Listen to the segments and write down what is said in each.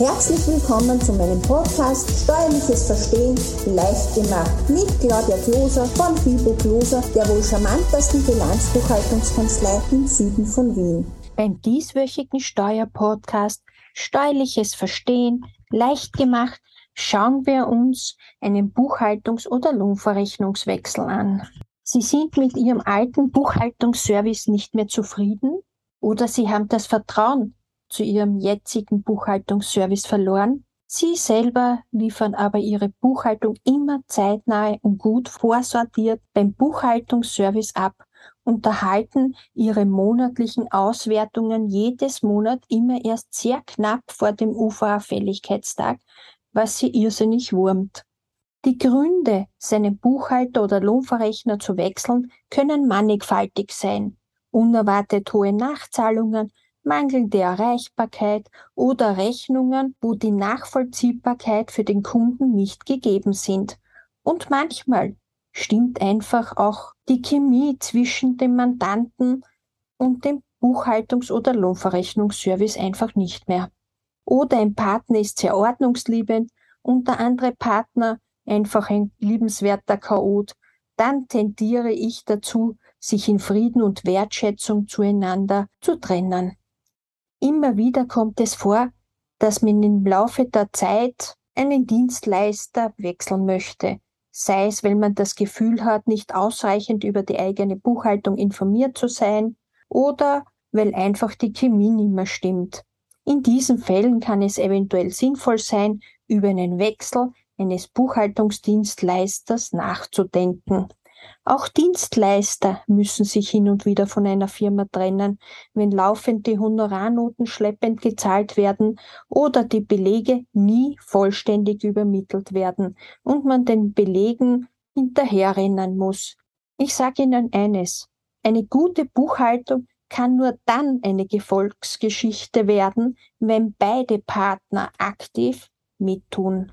Herzlich willkommen zu meinem Podcast Steuerliches Verstehen leicht gemacht mit Claudia Kloser von Fibo Kloser, der wohl charmantesten Bilanzbuchhaltungskanzlei im Süden von Wien. Beim dieswöchigen Steuerpodcast Steuerliches Verstehen leicht gemacht schauen wir uns einen Buchhaltungs- oder Lohnverrechnungswechsel an. Sie sind mit Ihrem alten Buchhaltungsservice nicht mehr zufrieden oder Sie haben das Vertrauen zu Ihrem jetzigen Buchhaltungsservice verloren. Sie selber liefern aber Ihre Buchhaltung immer zeitnah und gut vorsortiert beim Buchhaltungsservice ab und erhalten Ihre monatlichen Auswertungen jedes Monat immer erst sehr knapp vor dem UVA-Fälligkeitstag, was Sie irrsinnig wurmt. Die Gründe, seinen Buchhalter oder Lohnverrechner zu wechseln, können mannigfaltig sein. Unerwartet hohe Nachzahlungen, mangelnde Erreichbarkeit oder Rechnungen, wo die Nachvollziehbarkeit für den Kunden nicht gegeben sind. Und manchmal stimmt einfach auch die Chemie zwischen dem Mandanten und dem Buchhaltungs- oder Lohnverrechnungsservice einfach nicht mehr. Oder ein Partner ist sehr ordnungsliebend und der andere Partner einfach ein liebenswerter Chaot, dann tendiere ich dazu, sich in Frieden und Wertschätzung zueinander zu trennen. Immer wieder kommt es vor, dass man im Laufe der Zeit einen Dienstleister wechseln möchte, sei es, weil man das Gefühl hat, nicht ausreichend über die eigene Buchhaltung informiert zu sein oder weil einfach die Chemie nicht mehr stimmt. In diesen Fällen kann es eventuell sinnvoll sein, über einen Wechsel eines Buchhaltungsdienstleisters nachzudenken. Auch Dienstleister müssen sich hin und wieder von einer Firma trennen, wenn laufende Honorarnoten schleppend gezahlt werden oder die Belege nie vollständig übermittelt werden und man den Belegen hinterherrennen muss. Ich sage Ihnen eines, eine gute Buchhaltung kann nur dann eine Gefolgsgeschichte werden, wenn beide Partner aktiv mittun.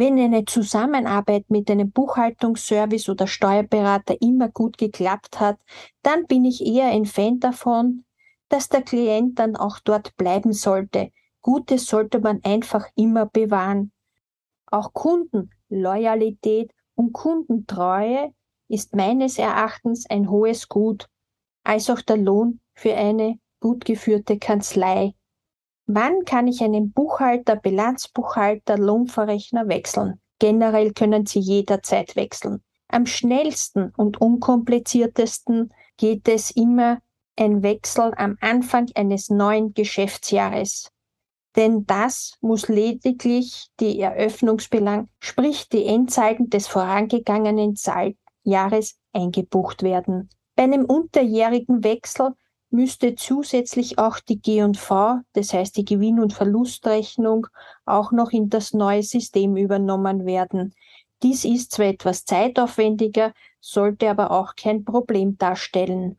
Wenn eine Zusammenarbeit mit einem Buchhaltungsservice oder Steuerberater immer gut geklappt hat, dann bin ich eher ein Fan davon, dass der Klient dann auch dort bleiben sollte. Gutes sollte man einfach immer bewahren. Auch Kundenloyalität und Kundentreue ist meines Erachtens ein hohes Gut, als auch der Lohn für eine gut geführte Kanzlei Wann kann ich einen Buchhalter, Bilanzbuchhalter, Lohnverrechner wechseln? Generell können Sie jederzeit wechseln. Am schnellsten und unkompliziertesten geht es immer ein Wechsel am Anfang eines neuen Geschäftsjahres. Denn das muss lediglich die Eröffnungsbelang, sprich die Endzeiten des vorangegangenen Jahres eingebucht werden. Bei einem unterjährigen Wechsel müsste zusätzlich auch die G&V, das heißt die Gewinn- und Verlustrechnung, auch noch in das neue System übernommen werden. Dies ist zwar etwas zeitaufwendiger, sollte aber auch kein Problem darstellen.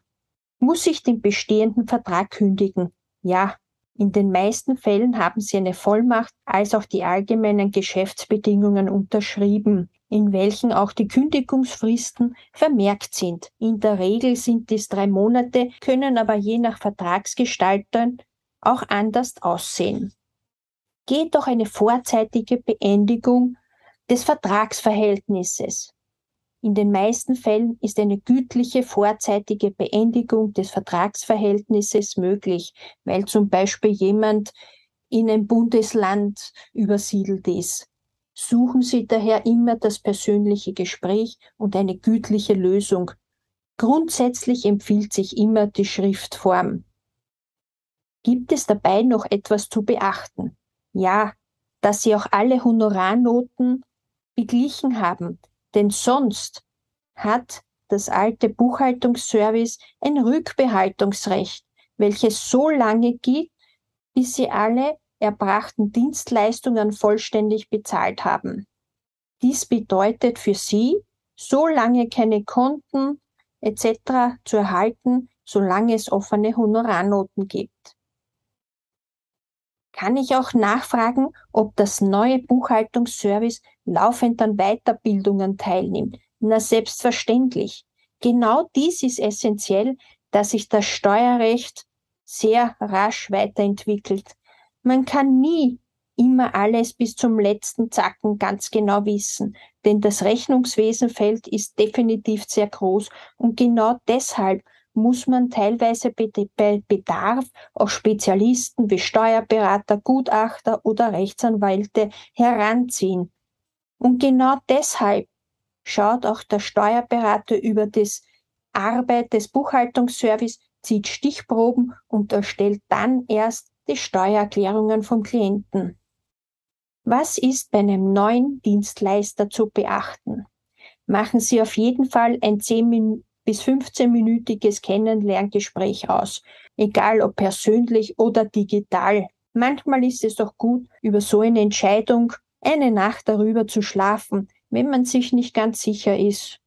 Muss ich den bestehenden Vertrag kündigen? Ja, in den meisten Fällen haben Sie eine Vollmacht als auch die allgemeinen Geschäftsbedingungen unterschrieben in welchen auch die Kündigungsfristen vermerkt sind. In der Regel sind dies drei Monate, können aber je nach Vertragsgestaltern auch anders aussehen. Geht doch eine vorzeitige Beendigung des Vertragsverhältnisses. In den meisten Fällen ist eine gütliche vorzeitige Beendigung des Vertragsverhältnisses möglich, weil zum Beispiel jemand in ein Bundesland übersiedelt ist. Suchen Sie daher immer das persönliche Gespräch und eine gütliche Lösung. Grundsätzlich empfiehlt sich immer die Schriftform. Gibt es dabei noch etwas zu beachten? Ja, dass Sie auch alle Honorarnoten beglichen haben, denn sonst hat das alte Buchhaltungsservice ein Rückbehaltungsrecht, welches so lange gilt, bis Sie alle erbrachten Dienstleistungen vollständig bezahlt haben. Dies bedeutet für Sie, so lange keine Konten etc. zu erhalten, solange es offene Honorarnoten gibt. Kann ich auch nachfragen, ob das neue Buchhaltungsservice laufend an Weiterbildungen teilnimmt? Na selbstverständlich. Genau dies ist essentiell, dass sich das Steuerrecht sehr rasch weiterentwickelt. Man kann nie immer alles bis zum letzten Zacken ganz genau wissen, denn das Rechnungswesenfeld ist definitiv sehr groß und genau deshalb muss man teilweise bei Bedarf auch Spezialisten wie Steuerberater, Gutachter oder Rechtsanwälte heranziehen. Und genau deshalb schaut auch der Steuerberater über das Arbeit des Buchhaltungsservice, zieht Stichproben und erstellt dann erst die Steuererklärungen vom Klienten. Was ist bei einem neuen Dienstleister zu beachten? Machen Sie auf jeden Fall ein 10 bis 15-minütiges Kennenlerngespräch aus, egal ob persönlich oder digital. Manchmal ist es doch gut, über so eine Entscheidung eine Nacht darüber zu schlafen, wenn man sich nicht ganz sicher ist.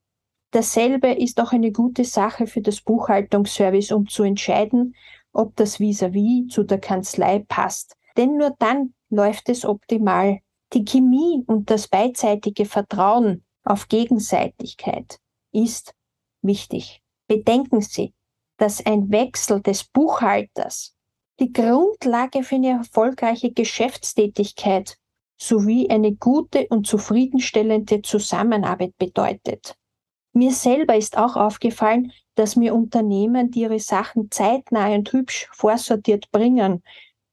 Dasselbe ist auch eine gute Sache für das Buchhaltungsservice, um zu entscheiden, ob das vis-à-vis -vis zu der Kanzlei passt. Denn nur dann läuft es optimal. Die Chemie und das beidseitige Vertrauen auf Gegenseitigkeit ist wichtig. Bedenken Sie, dass ein Wechsel des Buchhalters die Grundlage für eine erfolgreiche Geschäftstätigkeit sowie eine gute und zufriedenstellende Zusammenarbeit bedeutet. Mir selber ist auch aufgefallen, dass mir Unternehmen, die ihre Sachen zeitnah und hübsch vorsortiert bringen,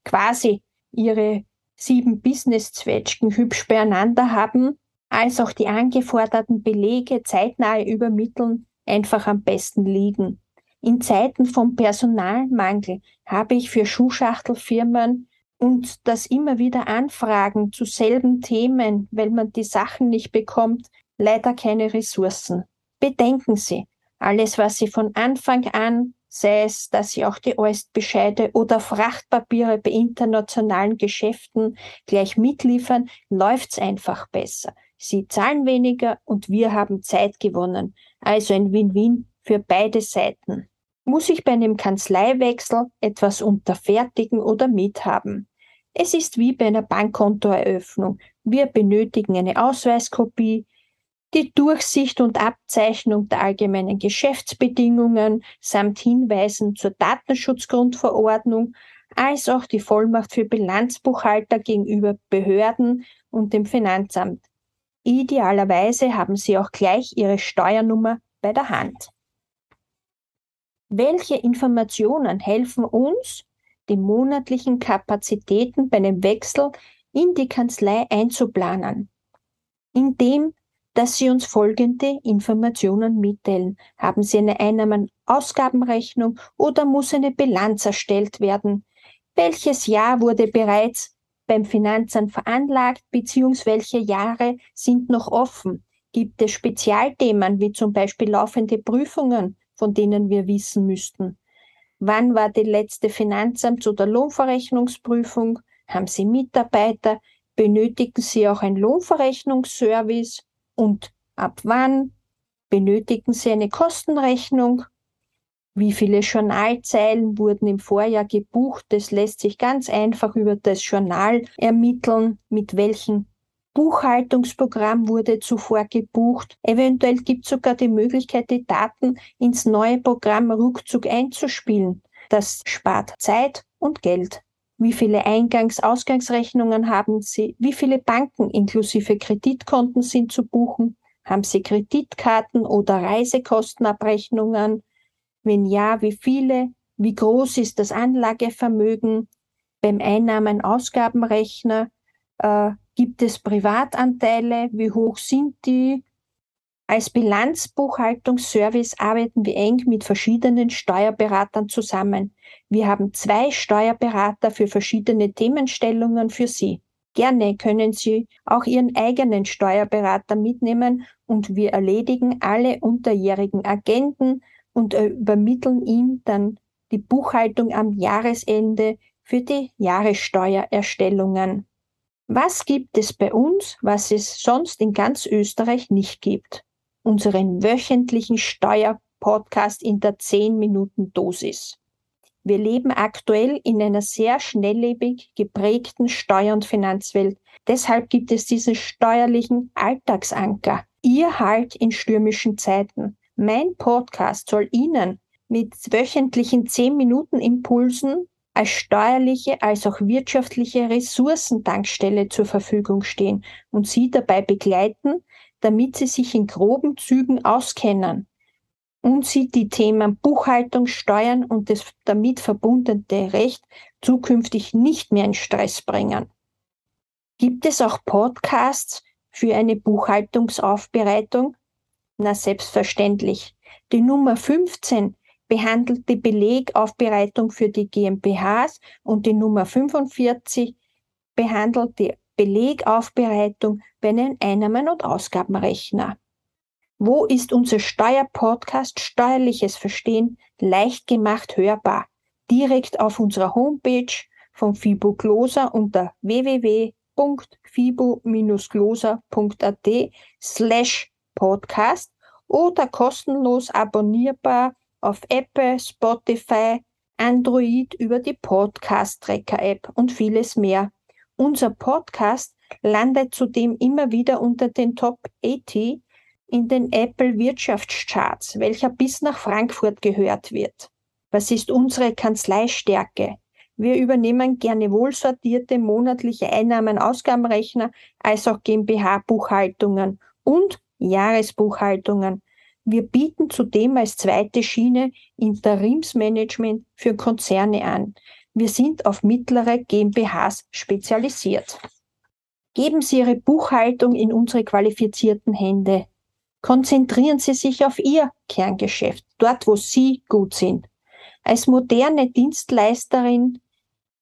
quasi ihre sieben Business-Zwetschgen hübsch beieinander haben, als auch die angeforderten Belege zeitnah übermitteln, einfach am besten liegen. In Zeiten vom Personalmangel habe ich für Schuhschachtelfirmen und das immer wieder Anfragen zu selben Themen, weil man die Sachen nicht bekommt, leider keine Ressourcen. Bedenken Sie, alles, was Sie von Anfang an, sei es, dass Sie auch die Oestbescheide oder Frachtpapiere bei internationalen Geschäften gleich mitliefern, läuft's einfach besser. Sie zahlen weniger und wir haben Zeit gewonnen. Also ein Win-Win für beide Seiten. Muss ich bei einem Kanzleiwechsel etwas unterfertigen oder mithaben? Es ist wie bei einer Bankkontoeröffnung. Wir benötigen eine Ausweiskopie, die Durchsicht und Abzeichnung der allgemeinen Geschäftsbedingungen samt Hinweisen zur Datenschutzgrundverordnung, als auch die Vollmacht für Bilanzbuchhalter gegenüber Behörden und dem Finanzamt. Idealerweise haben Sie auch gleich Ihre Steuernummer bei der Hand. Welche Informationen helfen uns, die monatlichen Kapazitäten bei einem Wechsel in die Kanzlei einzuplanen, indem dass Sie uns folgende Informationen mitteilen. Haben Sie eine Einnahmen-Ausgabenrechnung oder muss eine Bilanz erstellt werden? Welches Jahr wurde bereits beim Finanzamt veranlagt, beziehungsweise welche Jahre sind noch offen? Gibt es Spezialthemen wie zum Beispiel laufende Prüfungen, von denen wir wissen müssten? Wann war die letzte Finanzamts- oder Lohnverrechnungsprüfung? Haben Sie Mitarbeiter? Benötigen Sie auch ein Lohnverrechnungsservice? Und ab wann? Benötigen Sie eine Kostenrechnung? Wie viele Journalzeilen wurden im Vorjahr gebucht? Das lässt sich ganz einfach über das Journal ermitteln, mit welchem Buchhaltungsprogramm wurde zuvor gebucht. Eventuell gibt es sogar die Möglichkeit, die Daten ins neue Programm ruckzuck einzuspielen. Das spart Zeit und Geld. Wie viele Eingangs-Ausgangsrechnungen haben Sie? Wie viele Banken inklusive Kreditkonten sind zu buchen? Haben Sie Kreditkarten oder Reisekostenabrechnungen? Wenn ja, wie viele? Wie groß ist das Anlagevermögen? Beim Einnahmen-Ausgabenrechner äh, Gibt es Privatanteile? Wie hoch sind die? Als Bilanzbuchhaltungsservice arbeiten wir eng mit verschiedenen Steuerberatern zusammen. Wir haben zwei Steuerberater für verschiedene Themenstellungen für Sie. Gerne können Sie auch Ihren eigenen Steuerberater mitnehmen und wir erledigen alle unterjährigen Agenten und übermitteln ihm dann die Buchhaltung am Jahresende für die Jahressteuererstellungen. Was gibt es bei uns, was es sonst in ganz Österreich nicht gibt? Unseren wöchentlichen Steuerpodcast in der 10 Minuten Dosis. Wir leben aktuell in einer sehr schnelllebig geprägten Steuer- und Finanzwelt. Deshalb gibt es diesen steuerlichen Alltagsanker. Ihr Halt in stürmischen Zeiten. Mein Podcast soll Ihnen mit wöchentlichen 10 Minuten Impulsen als steuerliche als auch wirtschaftliche Ressourcentankstelle zur Verfügung stehen und Sie dabei begleiten, damit Sie sich in groben Zügen auskennen und Sie die Themen Buchhaltung, Steuern und das damit verbundene Recht zukünftig nicht mehr in Stress bringen. Gibt es auch Podcasts für eine Buchhaltungsaufbereitung? Na, selbstverständlich. Die Nummer 15 behandelt die Belegaufbereitung für die GmbHs und die Nummer 45 behandelt die Belegaufbereitung bei einem Einnahmen- und Ausgabenrechner. Wo ist unser Steuerpodcast Steuerliches Verstehen leicht gemacht hörbar? Direkt auf unserer Homepage von Fibo Gloser unter www.fibo-gloser.at slash podcast oder kostenlos abonnierbar auf Apple, Spotify, Android über die Podcast-Tracker-App und vieles mehr. Unser Podcast landet zudem immer wieder unter den Top 80 in den Apple Wirtschaftscharts, welcher bis nach Frankfurt gehört wird. Was ist unsere Kanzleistärke? Wir übernehmen gerne wohlsortierte monatliche Einnahmen-Ausgabenrechner als auch GmbH-Buchhaltungen und Jahresbuchhaltungen. Wir bieten zudem als zweite Schiene Interimsmanagement für Konzerne an. Wir sind auf mittlere GmbHs spezialisiert. Geben Sie Ihre Buchhaltung in unsere qualifizierten Hände. Konzentrieren Sie sich auf Ihr Kerngeschäft, dort wo Sie gut sind. Als moderne Dienstleisterin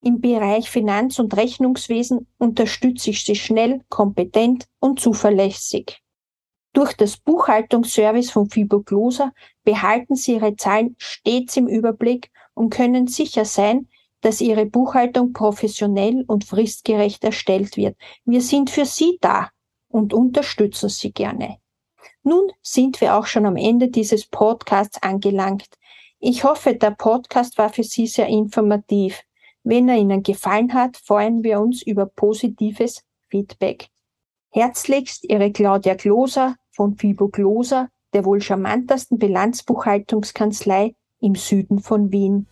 im Bereich Finanz- und Rechnungswesen unterstütze ich Sie schnell, kompetent und zuverlässig. Durch das Buchhaltungsservice von Fiboglosa behalten Sie Ihre Zahlen stets im Überblick und können sicher sein, dass Ihre Buchhaltung professionell und fristgerecht erstellt wird. Wir sind für Sie da und unterstützen Sie gerne. Nun sind wir auch schon am Ende dieses Podcasts angelangt. Ich hoffe, der Podcast war für Sie sehr informativ. Wenn er Ihnen gefallen hat, freuen wir uns über positives Feedback. Herzlichst Ihre Claudia Gloser von Fibo Gloser, der wohl charmantesten Bilanzbuchhaltungskanzlei im Süden von Wien.